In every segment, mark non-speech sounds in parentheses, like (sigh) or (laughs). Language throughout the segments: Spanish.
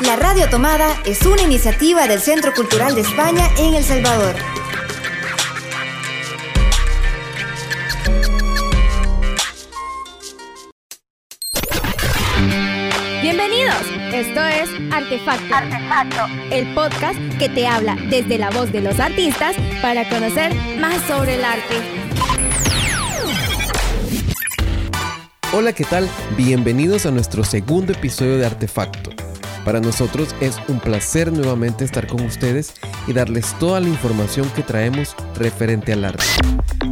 La Radio Tomada es una iniciativa del Centro Cultural de España en El Salvador. Bienvenidos, esto es Artefacto. Artefacto, el podcast que te habla desde la voz de los artistas para conocer más sobre el arte. Hola, ¿qué tal? Bienvenidos a nuestro segundo episodio de Artefacto. Para nosotros es un placer nuevamente estar con ustedes y darles toda la información que traemos referente al arte.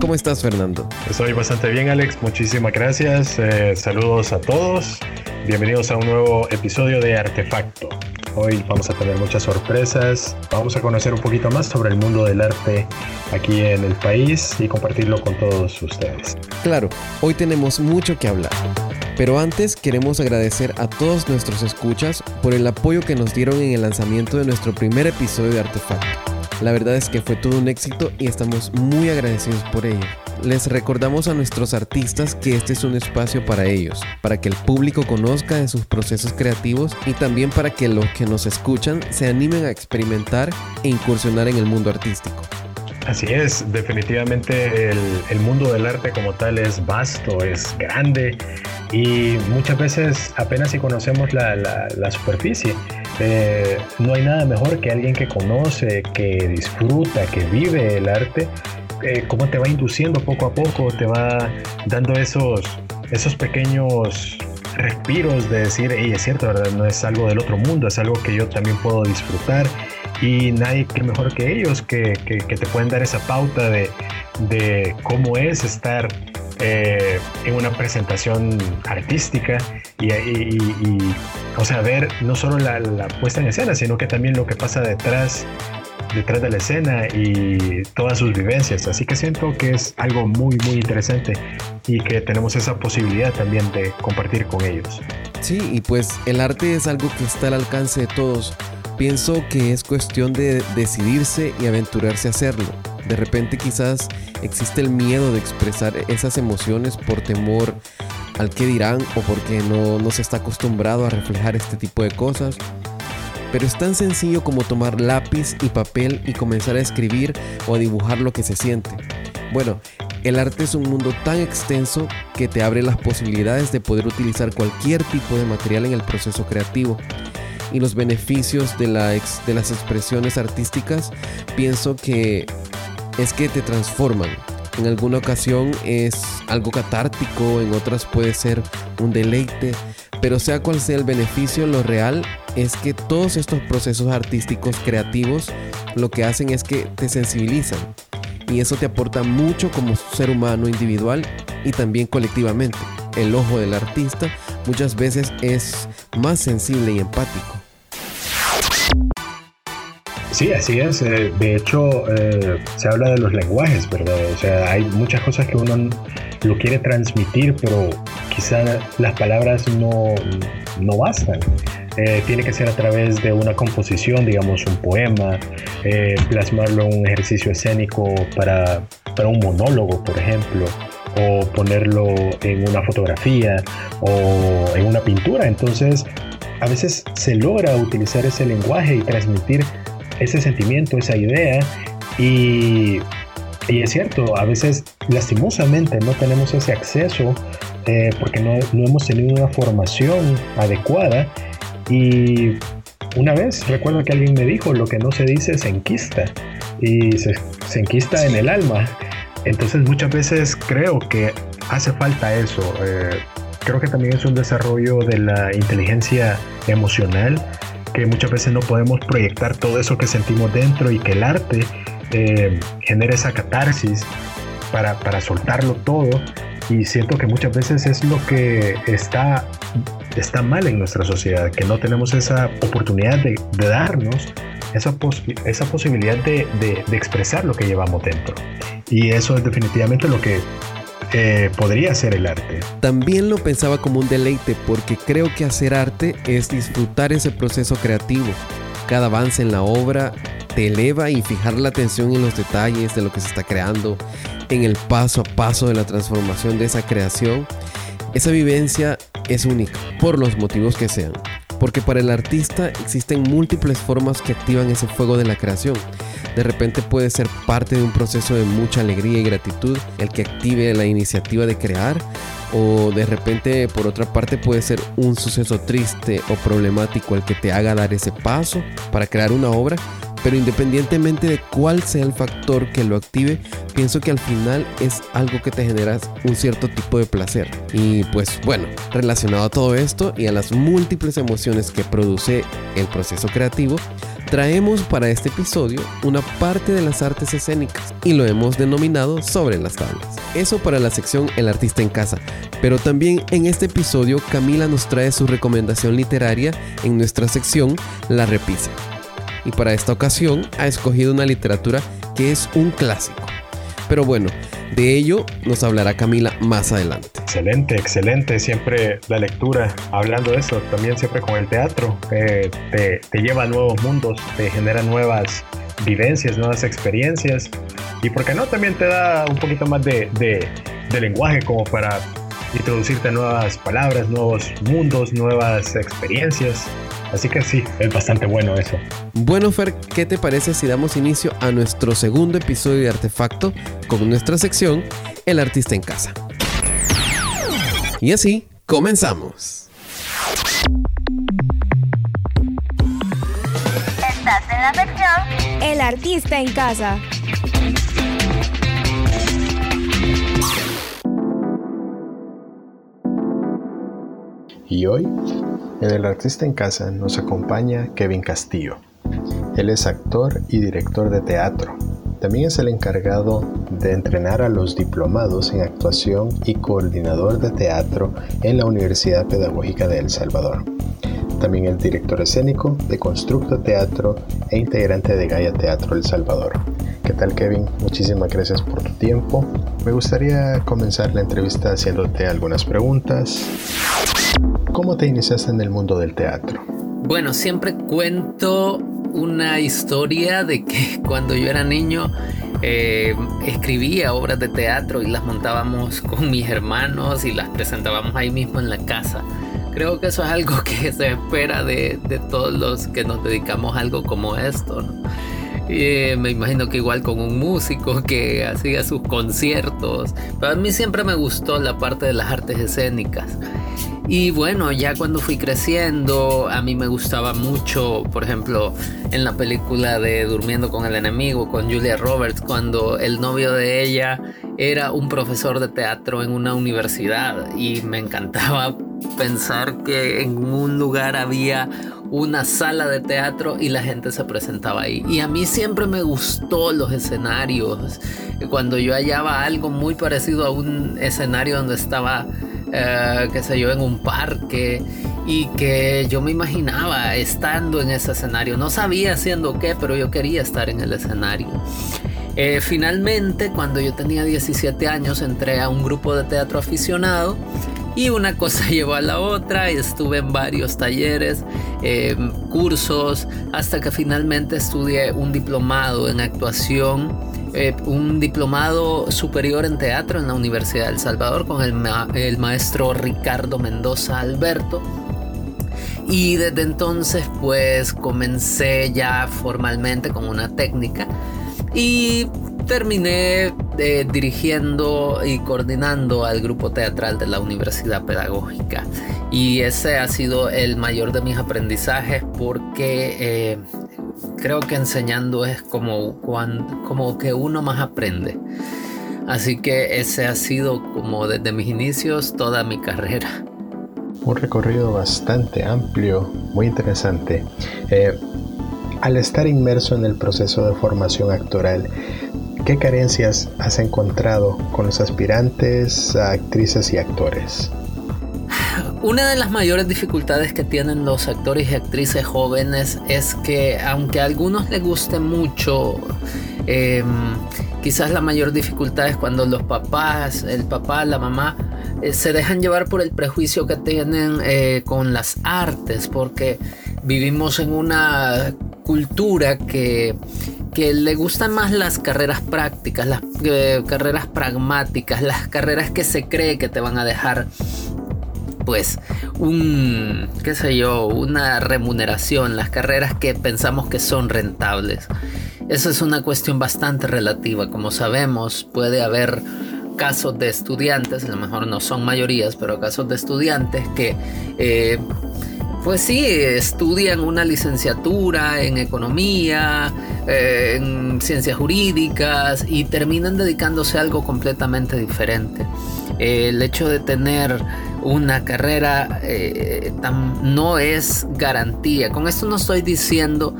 ¿Cómo estás, Fernando? Estoy bastante bien, Alex. Muchísimas gracias. Eh, saludos a todos. Bienvenidos a un nuevo episodio de Artefacto. Hoy vamos a tener muchas sorpresas. Vamos a conocer un poquito más sobre el mundo del arte aquí en el país y compartirlo con todos ustedes. Claro, hoy tenemos mucho que hablar. Pero antes queremos agradecer a todos nuestros escuchas por el apoyo que nos dieron en el lanzamiento de nuestro primer episodio de Artefacto. La verdad es que fue todo un éxito y estamos muy agradecidos por ello. Les recordamos a nuestros artistas que este es un espacio para ellos, para que el público conozca sus procesos creativos y también para que los que nos escuchan se animen a experimentar e incursionar en el mundo artístico. Así es, definitivamente el, mundo del arte como tal es vasto, es grande y muchas veces apenas si conocemos la, superficie. Eh, no hay nada mejor que alguien que conoce, que disfruta, que vive el arte, eh, cómo te va induciendo poco a poco, te va dando esos, esos pequeños respiros de decir, hey, es cierto, ¿verdad? no es algo del otro mundo, es algo que yo también puedo disfrutar y nadie que mejor que ellos que, te pueden dar esa pauta de, cómo es estar eh, en una presentación artística y, o sea, ver no solo la, puesta en escena, sino que también lo que pasa detrás detrás de la escena y todas sus vivencias. Así que siento que es algo muy, muy interesante y que tenemos esa posibilidad también de compartir con ellos. Sí, y pues el arte es algo que está al alcance de todos. Pienso que es cuestión de decidirse y aventurarse a hacerlo. De repente quizás existe el miedo de expresar esas emociones por temor al que dirán o porque no, no se está acostumbrado a reflejar este tipo de cosas. Pero es tan sencillo como tomar lápiz y papel y comenzar a escribir o a dibujar lo que se siente. Bueno, el arte es un mundo tan extenso que te abre las posibilidades de poder utilizar cualquier tipo de material en el proceso creativo y los beneficios de, la de las expresiones artísticas, pienso que es que te transforman. En alguna ocasión es algo catártico, en otras puede ser un deleite, pero sea cual sea el beneficio, lo real es que todos estos procesos artísticos creativos lo que hacen es que te sensibilizan y eso te aporta mucho como ser humano individual y también colectivamente. El ojo del artista muchas veces es más sensible y empático. Sí, así es. Eh, de hecho, eh, se habla de los lenguajes, ¿verdad? O sea, hay muchas cosas que uno lo quiere transmitir, pero quizá las palabras no, no bastan. Eh, tiene que ser a través de una composición, digamos, un poema, plasmarlo en un ejercicio escénico para, para un monólogo, por ejemplo o ponerlo en una fotografía o en una pintura. Entonces, a veces se logra utilizar ese lenguaje y transmitir ese sentimiento, esa idea y, y es cierto, a veces lastimosamente no tenemos ese acceso eh, porque no, no, hemos tenido una formación adecuada y una vez recuerdo que alguien me dijo, lo que no se dice se enquista y se, enquista en el alma. Entonces muchas veces creo que hace falta eso. Eh, creo que también es un desarrollo de la inteligencia emocional que muchas veces no podemos proyectar todo eso que sentimos dentro y que el arte eh, genera esa catarsis para, para, soltarlo todo. Y siento que muchas veces es lo que está, está mal en nuestra sociedad, que no tenemos esa oportunidad de, darnos esa, esa posibilidad de, de expresar lo que llevamos dentro. Y eso es definitivamente lo que podría ser el arte. También lo pensaba como un deleite porque creo que hacer arte es disfrutar ese proceso creativo. Cada avance en la obra te eleva y fijar la atención en los detalles de lo que se está creando, en el paso a paso de la transformación de esa creación. Esa vivencia es única, por los motivos que sean. porque para el artista existen múltiples formas que activan ese fuego de la creación. De repente puede ser parte de un proceso de mucha alegría y gratitud el que active la iniciativa de crear, o de repente por otra parte puede ser un suceso triste o problemático el que te haga dar ese paso para crear una obra pero independientemente de cuál sea el factor que lo active, pienso que al final es algo que te genera un cierto tipo de placer. Y pues bueno, relacionado a todo esto y a las múltiples emociones que produce el proceso creativo, traemos para este episodio una parte de las artes escénicas y lo hemos denominado sobre las tablas. Eso para la sección El artista en casa, pero también en este episodio Camila nos trae su recomendación literaria en nuestra sección La Repisa y para esta ocasión ha escogido una literatura que es un clásico. Pero bueno, de ello nos hablará Camila más adelante. Excelente, excelente. Siempre la lectura, hablando de eso, también siempre con el teatro, te, te, lleva a nuevos mundos, te genera nuevas vivencias, nuevas experiencias. Y por qué no, también te da un poquito más de, de, de lenguaje como para introducirte a nuevas palabras, nuevos mundos, nuevas experiencias. Así que sí, es bastante bueno eso. Bueno, Fer, ¿qué te parece si damos inicio a nuestro segundo episodio de Artefacto con nuestra sección El artista en casa? Y así, comenzamos. Estás en la sección El artista en casa. Y hoy en El Artista en Casa nos acompaña Kevin Castillo. Él es actor y director de teatro. También es el encargado de entrenar a los diplomados en actuación y coordinador de teatro en la Universidad Pedagógica de El Salvador. También es director escénico de Constructo Teatro e integrante de Gaia Teatro El Salvador. ¿Qué tal Kevin? Muchísimas gracias por tu tiempo. Me gustaría comenzar la entrevista haciéndote algunas preguntas. ¿Cómo te iniciaste en el mundo del teatro? Bueno, siempre cuento una historia de que (laughs) cuando yo era niño eh, escribía obras de teatro y las montábamos con mis hermanos y las presentábamos ahí mismo en la casa. Creo que eso es algo (laughs) que se espera de, todos los que nos dedicamos a algo como esto. Eh, me imagino que igual con un músico (laughs) que hacía sus conciertos. Pero a mí siempre me gustó la parte de las artes escénicas. Y bueno, ya cuando fui creciendo, a mí me gustaba mucho, por ejemplo, en la película de Durmiendo con el enemigo, con Julia Roberts, cuando el novio de ella era un profesor de teatro en una universidad y me encantaba (laughs) pensar que en un lugar había una sala de teatro y la gente se presentaba ahí. Y a mí siempre me gustó los escenarios. Cuando yo hallaba algo muy parecido a un escenario donde estaba eh, qué sé yo, en un parque y que yo me imaginaba estando en ese escenario. No sabía haciendo qué, pero yo quería estar en el escenario. Eh, finalmente, cuando yo tenía 17 años, entré a un grupo de teatro aficionado y una cosa (laughs) llevó a la otra y estuve en varios talleres, eh, cursos, hasta que finalmente estudié un diplomado en actuación eh, un diplomado superior en teatro en la Universidad de Salvador con el, el maestro Ricardo Mendoza Alberto. Y desde entonces pues comencé ya formalmente con una técnica y terminé eh, dirigiendo y coordinando al grupo teatral de la Universidad Pedagógica. Y ese ha sido el mayor de mis aprendizajes porque eh, creo que enseñando es como, cuando, como que uno más aprende. Así que ese ha sido como desde mis inicios toda mi carrera. Un recorrido bastante amplio, muy interesante. Eh, al estar inmerso en el proceso de formación actoral, ¿qué carencias has encontrado con los aspirantes a actrices y actores? Una de las mayores dificultades que tienen los actores y actrices jóvenes es que aunque a algunos les guste mucho, em, quizás la mayor dificultad es cuando los papás, el papá, la mamá, eh, se dejan llevar por el prejuicio que tienen eh, con las artes, porque vivimos en una cultura que, que le gustan más las carreras prácticas, las eh, carreras pragmáticas, las carreras que se cree que te van a dejar pues un, qué sé yo, una remuneración, las carreras que pensamos que son rentables. Esa es una cuestión bastante relativa. Como sabemos, puede haber casos de estudiantes, a lo mejor no son mayorías, pero casos de estudiantes que eh, pues sí, estudian una licenciatura en economía, eh, en ciencias jurídicas y terminan dedicándose a algo completamente diferente. el hecho de tener una carrera eh, no es garantía. Con esto no estoy diciendo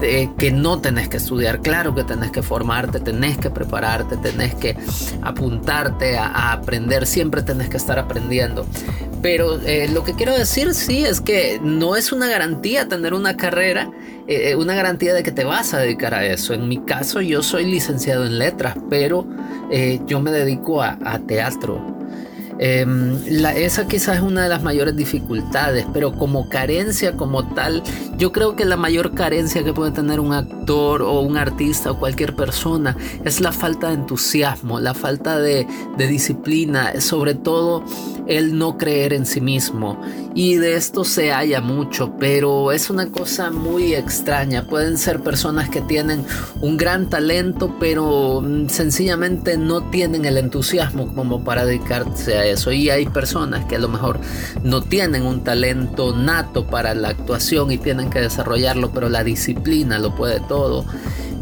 que no tenés que estudiar, claro que tenés que formarte, tenés que prepararte, tenés que apuntarte a, aprender, siempre tenés que estar aprendiendo. Pero eh, lo que quiero decir sí es que no es una garantía tener una carrera, eh, una garantía de que te vas a dedicar a eso. En mi caso yo soy licenciado en letras, pero yo me dedico a teatro. Em, esa quizás es una de las mayores dificultades, pero como carencia como tal, yo creo que la mayor carencia que puede tener un actor o un artista o cualquier persona es la falta de entusiasmo, la falta de, de disciplina, sobre todo el no creer en sí mismo. Y de esto se halla mucho, pero es una cosa muy extraña. Pueden ser personas que tienen un gran talento, pero mm, sencillamente no tienen el entusiasmo como para dedicarse a eso. Y hay personas que a lo mejor no tienen un talento nato para la actuación y tienen que desarrollarlo, pero la disciplina lo puede todo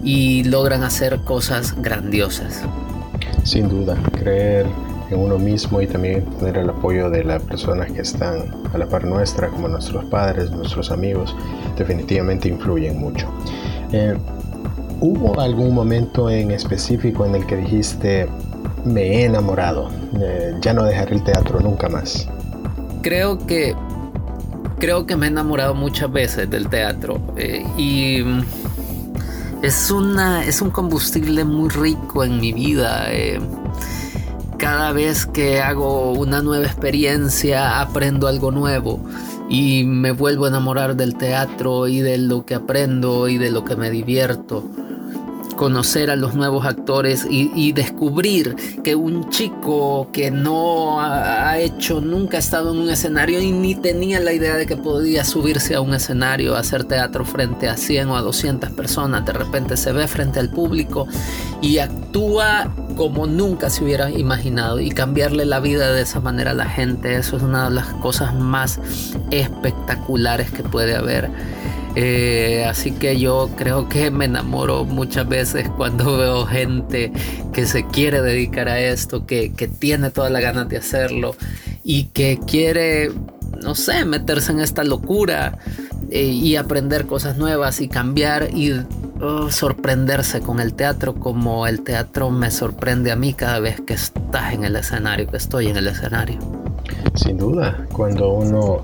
y logran hacer cosas grandiosas. Sin duda, creer en uno mismo y también tener el apoyo de las personas que están a la par nuestra, como nuestros padres, nuestros amigos, definitivamente influyen mucho. Eh, ¿Hubo algún momento en específico en el que dijiste, me he enamorado, eh, ya no dejaré el teatro nunca más? Creo que creo que me he enamorado muchas veces del teatro eh, y es una es un combustible muy rico en mi vida. cada vez que hago una nueva experiencia aprendo algo nuevo y me vuelvo a enamorar del teatro y de lo que aprendo y de lo que me divierto conocer a los nuevos actores y, descubrir que un chico que no ha, hecho, nunca ha estado en un escenario y ni tenía la idea de que podía subirse a un escenario, hacer teatro frente a 100 o a 200 personas, de repente se ve frente al público y actúa como nunca se hubiera imaginado y cambiarle la vida de esa manera a la gente, eso es una de las cosas más espectaculares que puede haber. Eh, así que yo creo que me enamoro muchas veces cuando (laughs) veo gente que se quiere dedicar a esto, que, tiene toda la ganas de hacerlo y que quiere, no sé, meterse en esta locura eh, y aprender cosas nuevas y cambiar y oh, sorprenderse con el teatro como el teatro me sorprende a mí cada vez que estás en el escenario, que estoy en el escenario. Sin duda, cuando uno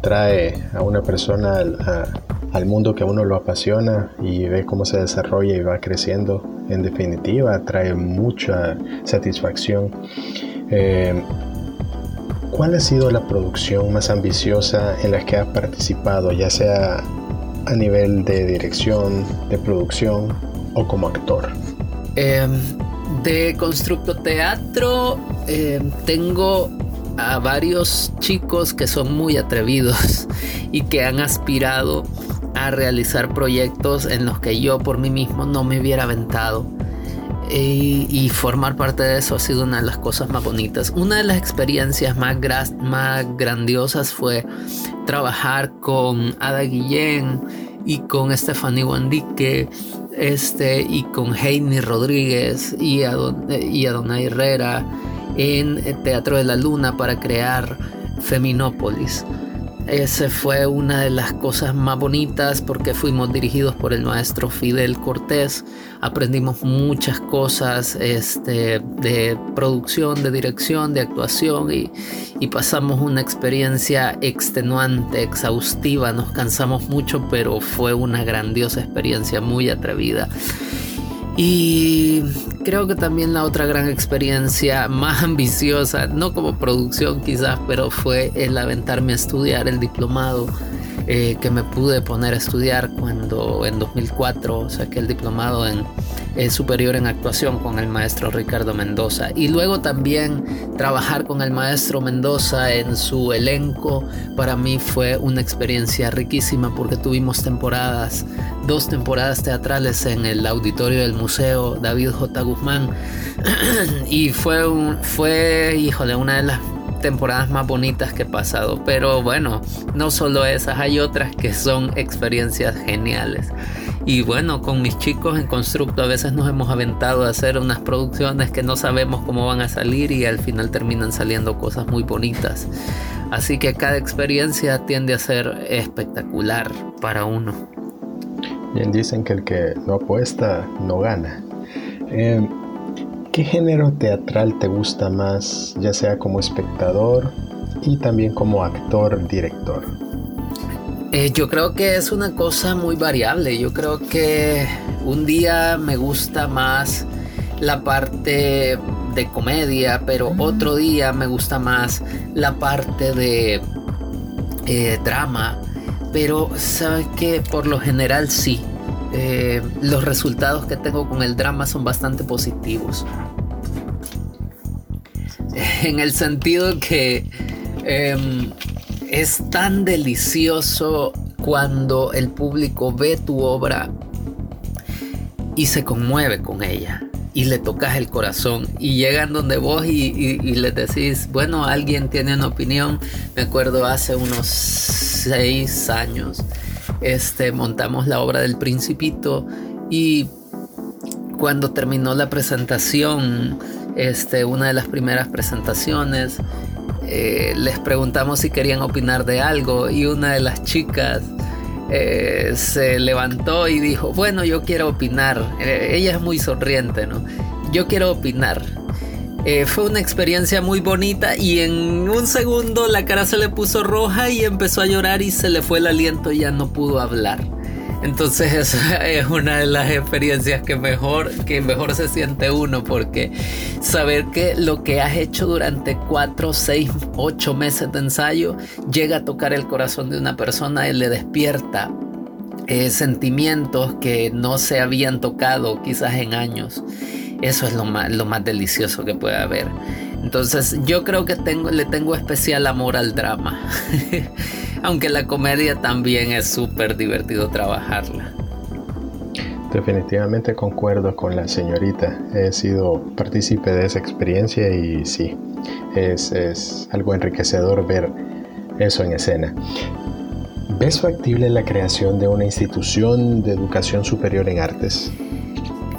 trae a una persona a, al mundo que uno lo apasiona y ve cómo se desarrolla y va creciendo, en definitiva trae mucha satisfacción. Eh, ¿Cuál ha sido la producción más ambiciosa en la que has participado, ya sea a nivel de dirección, de producción o como actor? Em, de Constructo Teatro em, tengo a varios chicos que son muy atrevidos (laughs) y que han aspirado realizar proyectos en los que yo por mí mismo no me hubiera aventado. Y, formar parte de eso ha sido una de las cosas más bonitas. Una de las experiencias más, más grandiosas fue trabajar con Ada Guillén y con Stephanie Wandique este, y con Heini Rodríguez y a, y a Dona Herrera en Teatro de la Luna para crear Feminópolis. Esa fue una de las cosas más bonitas porque fuimos dirigidos por el maestro Fidel Cortés. Aprendimos muchas cosas este, de producción, de dirección, de actuación y, y pasamos una experiencia extenuante, exhaustiva. Nos cansamos mucho, pero fue una grandiosa experiencia, muy atrevida. Y creo que también la otra gran experiencia más (laughs) ambiciosa, no como producción quizás, pero fue el aventarme a estudiar el diplomado eh, que me pude poner a estudiar cuando en 2004 saqué el diplomado en superior en actuación con el maestro Ricardo Mendoza y luego también trabajar con el maestro Mendoza en su elenco para mí fue una experiencia riquísima porque tuvimos temporadas, dos temporadas teatrales en el auditorio del museo David J. Guzmán (clears throat) y fue un, fue híjole una de las temporadas más bonitas que he pasado. Pero bueno, no solo esas, hay otras que son experiencias geniales. Y bueno, con mis chicos en Constructo a veces nos hemos aventado a hacer unas producciones que no sabemos cómo van a salir y al final terminan saliendo cosas muy bonitas. Así que cada experiencia tiende a ser espectacular para uno. Bien dicen que el que no apuesta no gana. Eh, ¿Qué género teatral te gusta más, ya sea como espectador y también como actor-director? Eh, yo creo que es una cosa muy variable. Yo creo que un día me gusta más la parte de comedia, pero otro día me gusta más la parte de eh, drama. Pero sabes que por lo general sí. Eh, los resultados que tengo con el drama son bastante positivos. (laughs) En el sentido que em, es tan delicioso cuando el público ve tu obra y se conmueve con ella y le tocas el corazón y llegan donde vos y, y, les decís, bueno, alguien tiene una opinión. Me acuerdo hace unos seis años este, montamos la obra del Principito y cuando terminó la presentación, este, una de las primeras presentaciones, eh, les preguntamos si querían opinar de algo y una de las chicas eh, se levantó y dijo, bueno, yo quiero opinar. Eh, ella es muy sonriente, ¿no? Yo quiero opinar. Fue una experiencia muy bonita y en un segundo la cara se le puso roja y empezó a llorar y se le fue el aliento y ya no pudo hablar. Entonces (laughs) esa es una de las experiencias que mejor, que mejor se siente uno porque saber que lo que has hecho durante 4, 6, 8 meses de ensayo llega a tocar el corazón de una persona y le despierta eh, sentimientos que no se habían tocado quizás en años. Eso es lo más, lo más delicioso que puede haber. Entonces yo creo que tengo, le tengo especial amor al drama. (laughs) Aunque la comedia también es súper divertido trabajarla. Definitivamente concuerdo con la señorita. He sido partícipe de esa experiencia y sí, es, es algo enriquecedor ver eso en escena. ¿Ves factible la creación de una institución de educación superior en artes?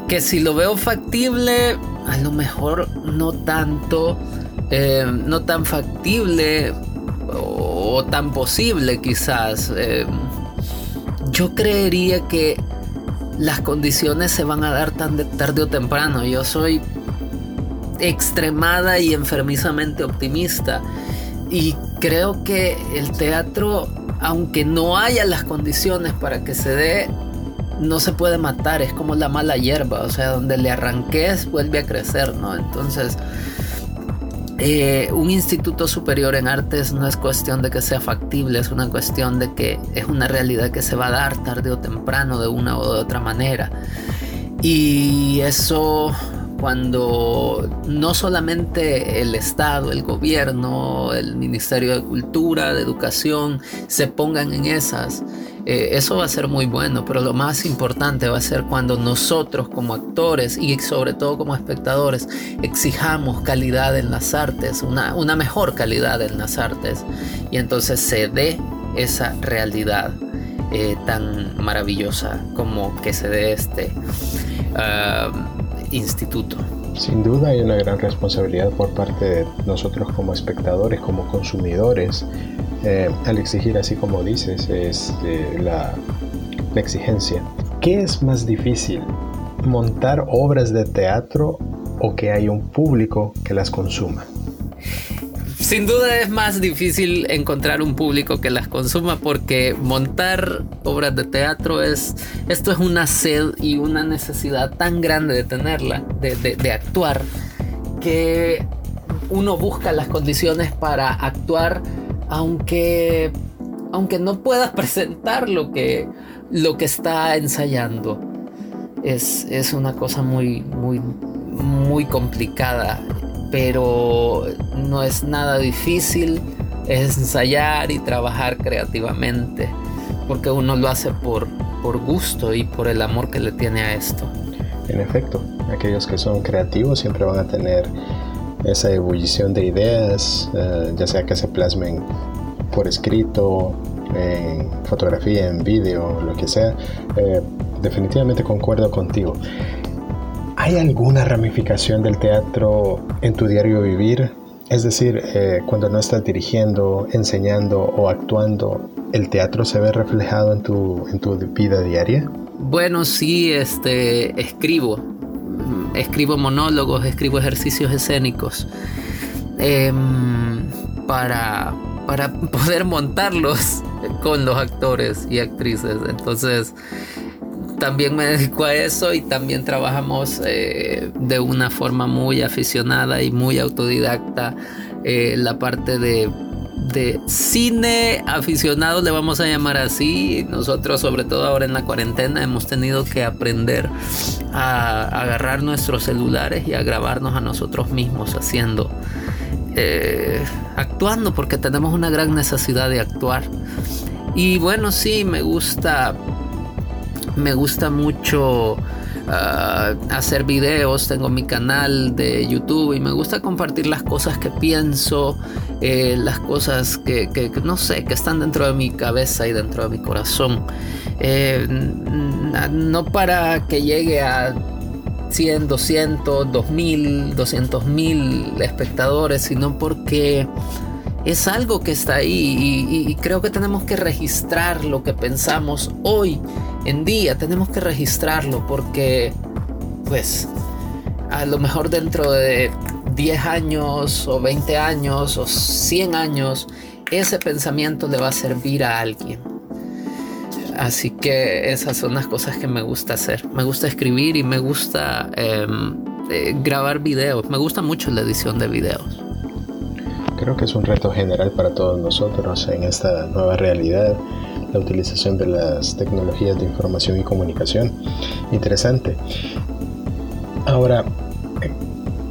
Que si lo veo factible, a lo mejor no tanto, eh, no tan factible o, tan posible quizás. Eh, yo creería que las condiciones se van a dar tan tarde o temprano. Yo soy extremada y enfermizamente optimista y creo que el teatro, aunque no haya las condiciones para que se dé, no se puede matar, es como la mala hierba, o sea, donde le arranques vuelve a crecer, ¿no? Entonces, eh, un instituto superior en artes no es cuestión de que sea factible, es una cuestión de que es una realidad que se va a dar tarde o temprano de una o de otra manera. Y eso cuando no solamente el Estado, el gobierno, el Ministerio de Cultura, de Educación se pongan en esas, eh, eso va a ser muy bueno, pero lo más importante va a ser cuando nosotros como actores y sobre todo como espectadores exijamos calidad en las artes, una, una mejor calidad en las artes, y entonces se dé esa realidad eh, tan maravillosa como que se dé este ah, instituto. Sin duda hay una gran responsabilidad por parte de nosotros como espectadores, como consumidores, eh, al exigir, así como dices, es eh, la, exigencia. ¿Qué es más difícil? ¿Montar obras de teatro o que haya un público que las consuma? Sin duda es más difícil encontrar un público que las consuma porque montar obras de teatro es esto es una sed y una necesidad tan grande de tenerla, de actuar, que uno busca las condiciones para actuar aunque aunque no puedas (laughs) presentar lo que, lo que está ensayando. Es, es una cosa muy, muy, muy complicada, pero no es nada difícil. Ensayar y trabajar creativamente, porque uno lo hace por, por gusto y por el amor que le tiene a esto. En efecto, aquellos que son creativos siempre van a tener esa ebullición de ideas, eh, ya sea que se plasmen por escrito, en fotografía, en vídeo, lo que sea, eh, definitivamente concuerdo contigo. ¿Hay alguna ramificación del teatro en tu diario vivir? Es decir, eh, cuando no estás dirigiendo, enseñando o actuando, ¿el teatro se ve reflejado en tu, en tu vida diaria? Bueno, sí, este, escribo. Escribo monólogos, escribo ejercicios escénicos. Em, para, para poder montarlos con los actores y actrices. Entonces, también me dedico a eso y también trabajamos eh, de una forma muy aficionada y muy autodidacta eh, la parte de, de, cine aficionado, le vamos a llamar así. Nosotros, sobre todo ahora en la cuarentena, hemos tenido que aprender a agarrar nuestros celulares y a grabarnos a nosotros mismos haciendo eh, actuando porque tenemos una gran necesidad de actuar. Y bueno, sí, me gusta, me gusta mucho ah, hacer videos, tengo mi canal de YouTube y me gusta compartir las cosas que pienso, eh, las cosas que, no sé, que están dentro de mi cabeza y dentro de mi corazón. Eh, no para que llegue a 100, 200, 2000, 200 mil espectadores, sino porque es algo que está ahí y, creo que tenemos que registrar lo que pensamos hoy en día, tenemos que registrarlo porque pues a lo mejor dentro de 10 años o 20 años o 100 años ese pensamiento le va a servir a alguien. Así que esas son las cosas que me gusta hacer. Me gusta escribir y me gusta em, eh, grabar videos. Me gusta mucho la edición de videos. Creo que es un reto general para todos nosotros en esta nueva realidad, la utilización de las tecnologías de información y comunicación. Interesante. Ahora,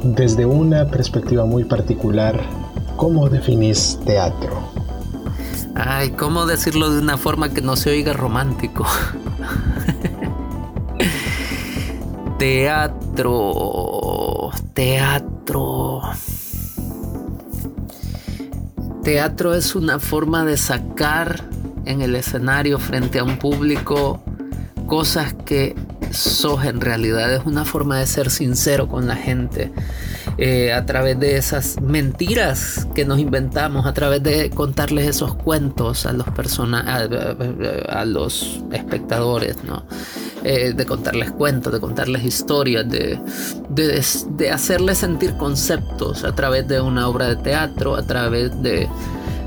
desde una perspectiva muy particular, ¿cómo definís teatro? Ay, ¿cómo decirlo de una forma que no se oiga romántico? (laughs) teatro, teatro. Teatro es una forma de sacar en el escenario frente a un público cosas que sos en realidad. Es una forma de ser sincero con la gente. Eh, a través de esas mentiras que nos inventamos, a través de contarles esos cuentos a los a, los espectadores, ¿no? Eh, de contarles cuentos, de contarles historias, de, de, hacerles sentir conceptos a través de una obra de teatro, a través de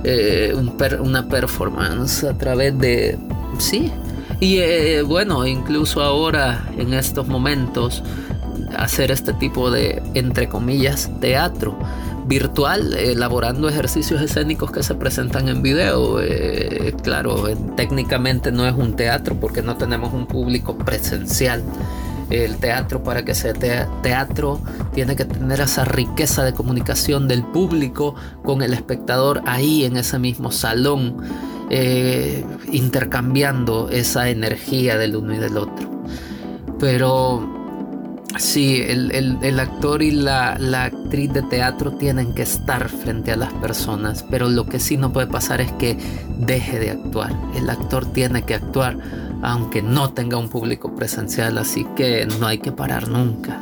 eh, una performance, a través de... Sí. Y bueno, incluso ahora, en estos momentos, hacer este tipo de, entre comillas, teatro virtual, elaborando ejercicios escénicos que se presentan en video. Eh, claro, técnicamente no es un teatro porque no tenemos un público presencial. El teatro, para que sea teatro, tiene que tener esa riqueza de comunicación del público con el espectador ahí en ese mismo salón, eh, intercambiando esa energía del uno y del otro. Pero Sí, el, actor y la, actriz de teatro tienen que estar frente a las personas, pero lo que sí no puede pasar es que deje de actuar. El actor tiene que actuar aunque no tenga un público presencial, así que no hay que parar nunca.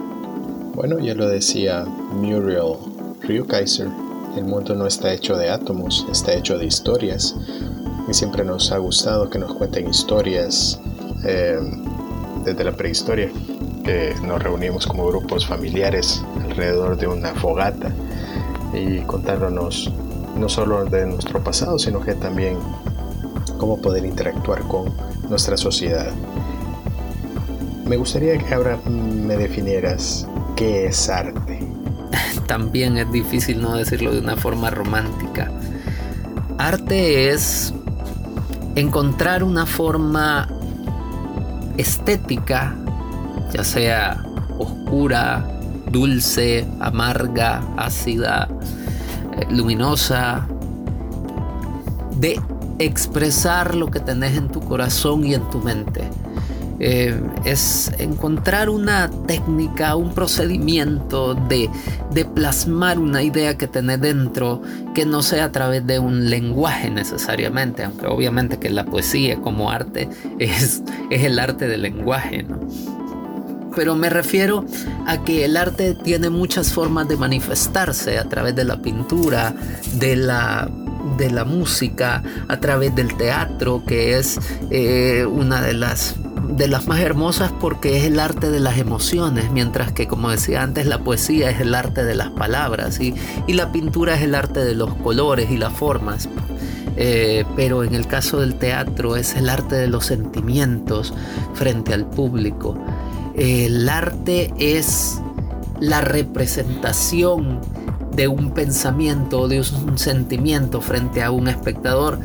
Bueno, ya lo decía Muriel Rukeyser, el mundo no está hecho de átomos, está hecho de historias. Y siempre nos ha gustado que nos cuenten historias eh, desde la prehistoria nos reunimos como grupos familiares alrededor de una fogata y contándonos no solo de nuestro pasado, sino que también cómo poder interactuar con nuestra sociedad. Me gustaría que ahora me definieras qué es arte. (laughs) También es difícil no decirlo de una forma romántica. Arte es encontrar una forma estética, ya sea oscura, dulce, amarga, ácida, eh, luminosa, de expresar lo que tenés en tu corazón y en tu mente. Eh, es encontrar una técnica, un procedimiento de, plasmar una idea que tenés dentro que no sea a través de un lenguaje necesariamente, aunque obviamente que la poesía como arte es, es el arte del lenguaje, ¿no? pero me refiero a que el arte tiene muchas formas de manifestarse a través de la pintura, de la de la música, a través del teatro, que es eh, una de las de las más hermosas porque es el arte de las emociones, mientras que como decía antes la poesía es el arte de las palabras y, la pintura es el arte de los colores y las formas. Eh, pero en el caso del teatro es el arte de los sentimientos frente al público. El arte es la representación de un pensamiento, de un sentimiento frente a un espectador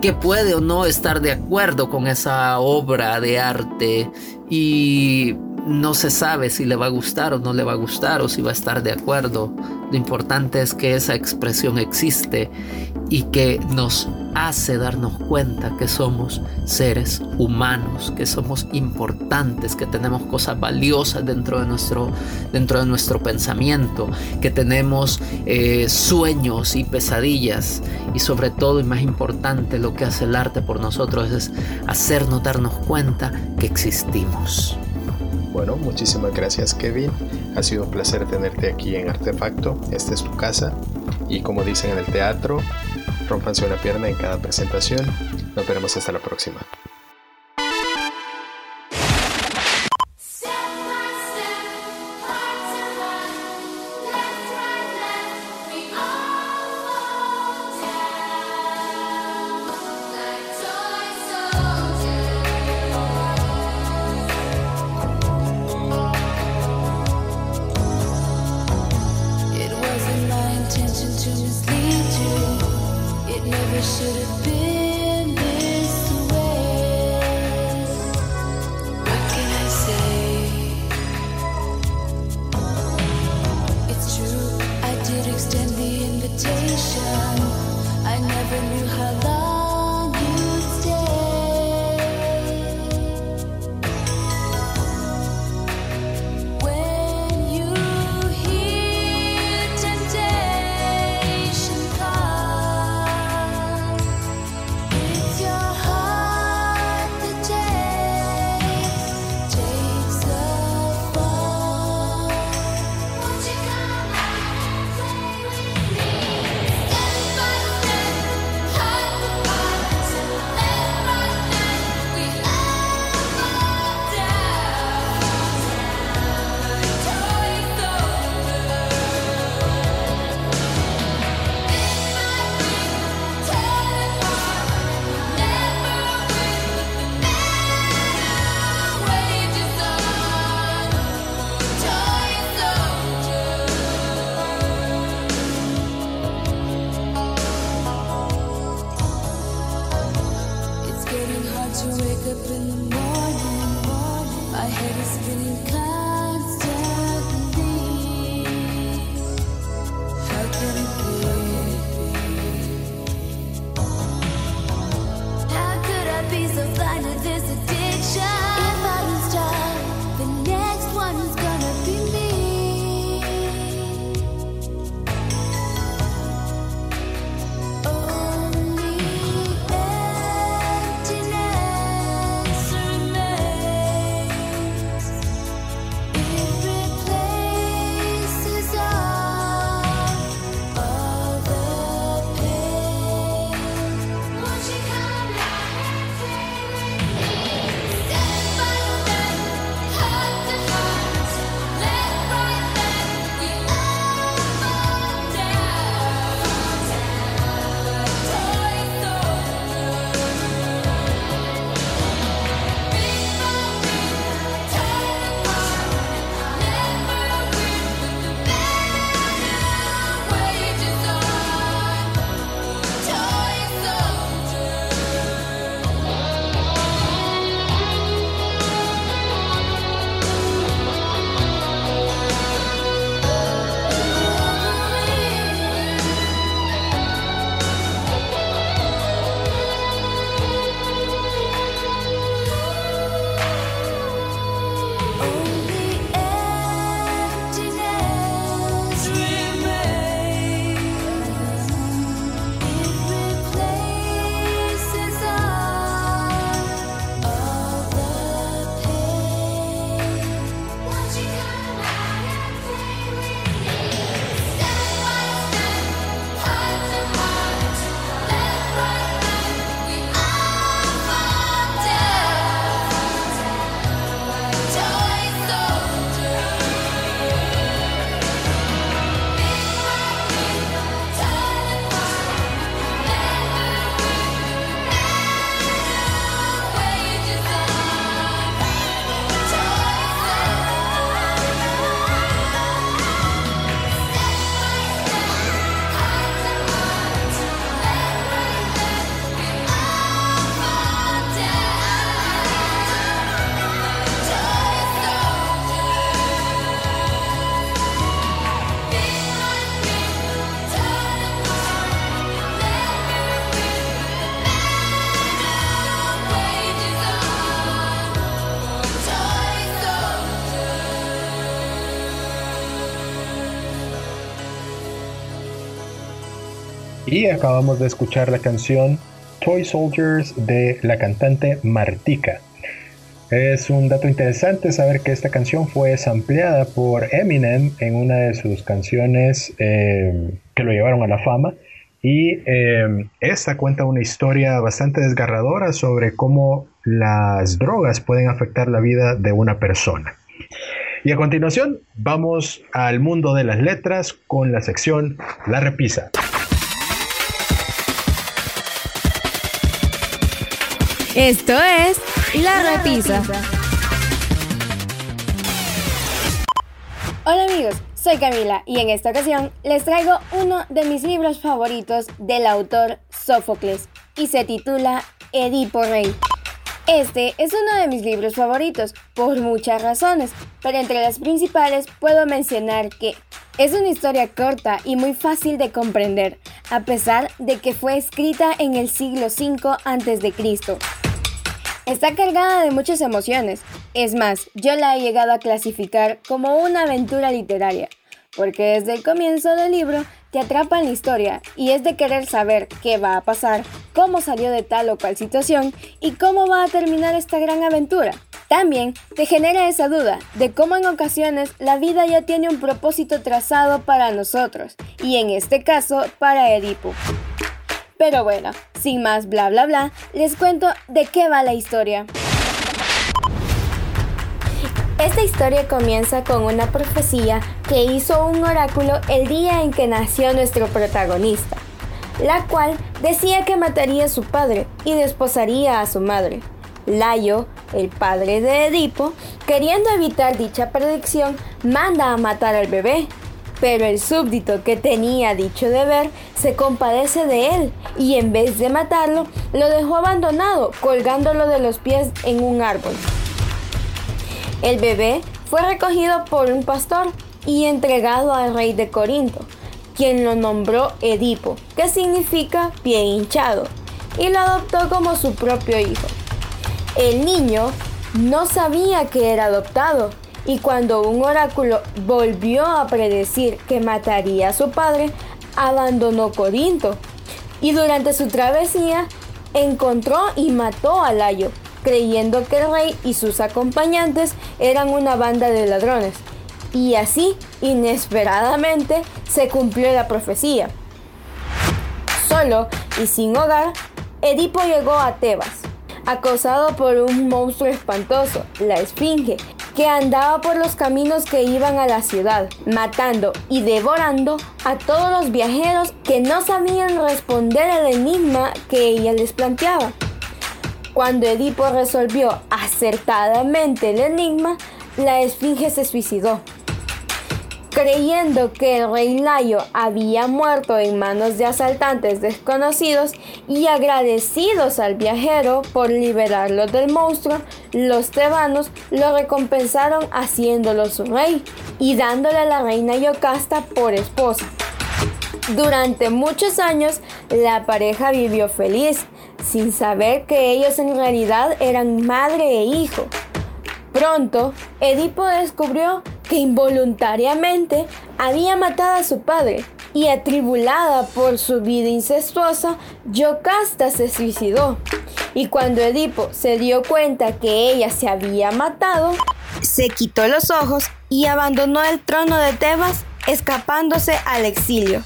que puede o no estar de acuerdo con esa obra de arte y no se sabe si le va a gustar o no le va a gustar o si va a estar de acuerdo. Lo importante es que esa expresión existe y que nos hace darnos cuenta que somos seres humanos, que somos importantes, que tenemos cosas valiosas dentro de nuestro, dentro de nuestro pensamiento, que tenemos eh, sueños y pesadillas y sobre todo y más importante lo que hace el arte por nosotros es hacernos darnos cuenta que existimos. Bueno, muchísimas gracias Kevin. Ha sido un placer tenerte aquí en Artefacto. Esta es tu casa. Y como dicen en el teatro, rompanse una pierna en cada presentación. Nos veremos hasta la próxima. Y acabamos de escuchar la canción Toy Soldiers de la cantante Martika. Es un dato interesante saber que esta canción fue sampleada por Eminem en una de sus canciones eh, que lo llevaron a la fama. Y eh, esta cuenta una historia bastante desgarradora sobre cómo las drogas pueden afectar la vida de una persona. Y a continuación vamos al mundo de las letras con la sección La Repisa. Esto es La Repisa. Hola amigos, soy Camila y en esta ocasión les traigo uno de mis libros favoritos del autor Sófocles y se titula Edipo Rey. Este es uno de mis libros favoritos por muchas razones, pero entre las principales puedo mencionar que es una historia corta y muy fácil de comprender, a pesar de que fue escrita en el siglo V a.C. Está cargada de muchas emociones. Es más, yo la he llegado a clasificar como una aventura literaria, porque desde el comienzo del libro te atrapa en la historia y es de querer saber qué va a pasar, cómo salió de tal o cual situación y cómo va a terminar esta gran aventura. También te genera esa duda de cómo en ocasiones la vida ya tiene un propósito trazado para nosotros, y en este caso para Edipo. Pero bueno, sin más bla bla bla, les cuento de qué va la historia. Esta historia comienza con una profecía que hizo un oráculo el día en que nació nuestro protagonista, la cual decía que mataría a su padre y desposaría a su madre. Layo, el padre de Edipo, queriendo evitar dicha predicción, manda a matar al bebé, pero el súbdito que tenía dicho deber se compadece de él y en vez de matarlo, lo dejó abandonado, colgándolo de los pies en un árbol. El bebé fue recogido por un pastor y entregado al rey de Corinto, quien lo nombró Edipo, que significa pie hinchado, y lo adoptó como su propio hijo. El niño no sabía que era adoptado y cuando un oráculo volvió a predecir que mataría a su padre, abandonó Corinto y durante su travesía encontró y mató a Layo, creyendo que el rey y sus acompañantes eran una banda de ladrones. Y así, inesperadamente, se cumplió la profecía. Solo y sin hogar, Edipo llegó a Tebas, acosado por un monstruo espantoso, la Esfinge, que andaba por los caminos que iban a la ciudad, matando y devorando a todos los viajeros que no sabían responder al enigma que ella les planteaba. Cuando Edipo resolvió acertadamente el enigma, la esfinge se suicidó creyendo que el rey Layo había muerto en manos de asaltantes desconocidos y agradecidos al viajero por liberarlo del monstruo, los tebanos lo recompensaron haciéndolo su rey y dándole a la reina Yocasta por esposa. Durante muchos años, la pareja vivió feliz, sin saber que ellos en realidad eran madre e hijo. Pronto, Edipo descubrió que involuntariamente había matado a su padre y atribulada por su vida incestuosa, Yocasta se suicidó. Y cuando Edipo se dio cuenta que ella se había matado, se quitó los ojos y abandonó el trono de Tebas, escapándose al exilio.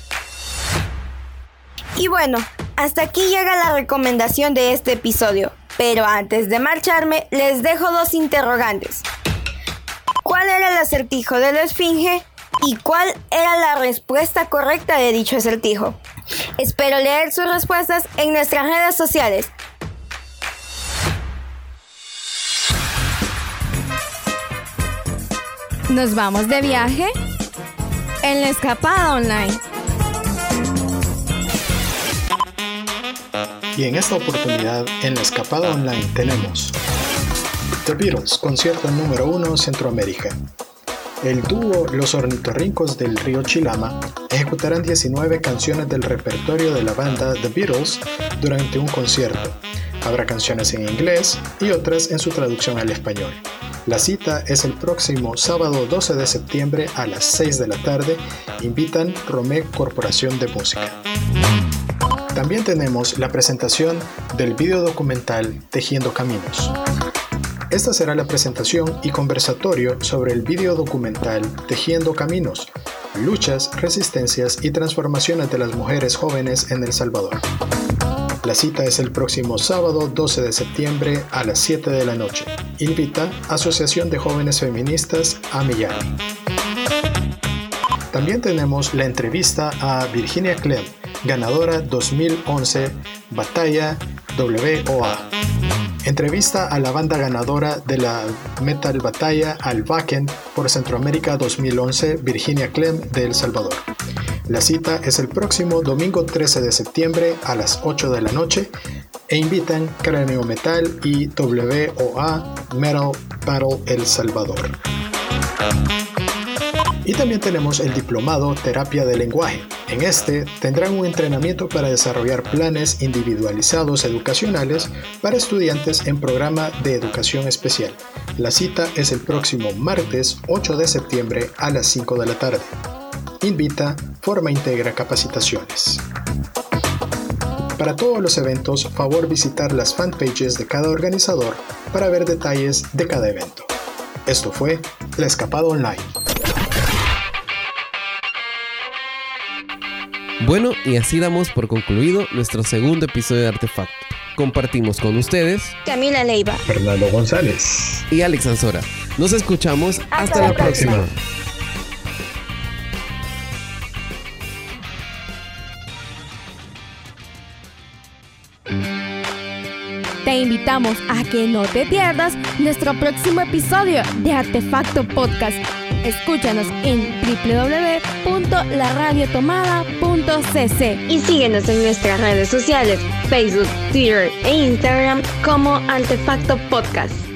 Y bueno, hasta aquí llega la recomendación de este episodio. Pero antes de marcharme, les dejo dos interrogantes. ¿Cuál era el acertijo de la esfinge? ¿Y cuál era la respuesta correcta de dicho acertijo? Espero leer sus respuestas en nuestras redes sociales. Nos vamos de viaje en la escapada online. Y en esta oportunidad, en la escapada online tenemos The Beatles, concierto número 1 Centroamérica. El dúo Los Ornitorrincos del Río Chilama ejecutarán 19 canciones del repertorio de la banda The Beatles durante un concierto. Habrá canciones en inglés y otras en su traducción al español. La cita es el próximo sábado 12 de septiembre a las 6 de la tarde. Invitan Romé Corporación de Música. También tenemos la presentación del video documental Tejiendo Caminos. Esta será la presentación y conversatorio sobre el video documental Tejiendo Caminos, luchas, resistencias y transformaciones de las mujeres jóvenes en El Salvador. La cita es el próximo sábado 12 de septiembre a las 7 de la noche. Invita Asociación de Jóvenes Feministas a Millán. También tenemos la entrevista a Virginia Clem, ganadora 2011 Batalla WOA. Entrevista a la banda ganadora de la Metal Batalla al Wacken por Centroamérica 2011, Virginia Clem de El Salvador. La cita es el próximo domingo 13 de septiembre a las 8 de la noche e invitan Cráneo Metal y WOA Metal Battle El Salvador. Y también tenemos el diplomado Terapia de Lenguaje. En este tendrán un entrenamiento para desarrollar planes individualizados educacionales para estudiantes en programa de educación especial. La cita es el próximo martes 8 de septiembre a las 5 de la tarde. Invita Forma Integra Capacitaciones. Para todos los eventos, favor visitar las fanpages de cada organizador para ver detalles de cada evento. Esto fue La Escapada Online. Bueno, y así damos por concluido nuestro segundo episodio de Artefacto. Compartimos con ustedes Camila Leiva, Fernando González y Alex Ansora. Nos escuchamos hasta, la, próxima. Te invitamos a que no te pierdas nuestro próximo episodio de Artefacto Podcast. Escúchanos en www.laradiotomada.cc y síguenos en nuestras redes sociales, Facebook, Twitter e Instagram como Artefacto Podcast.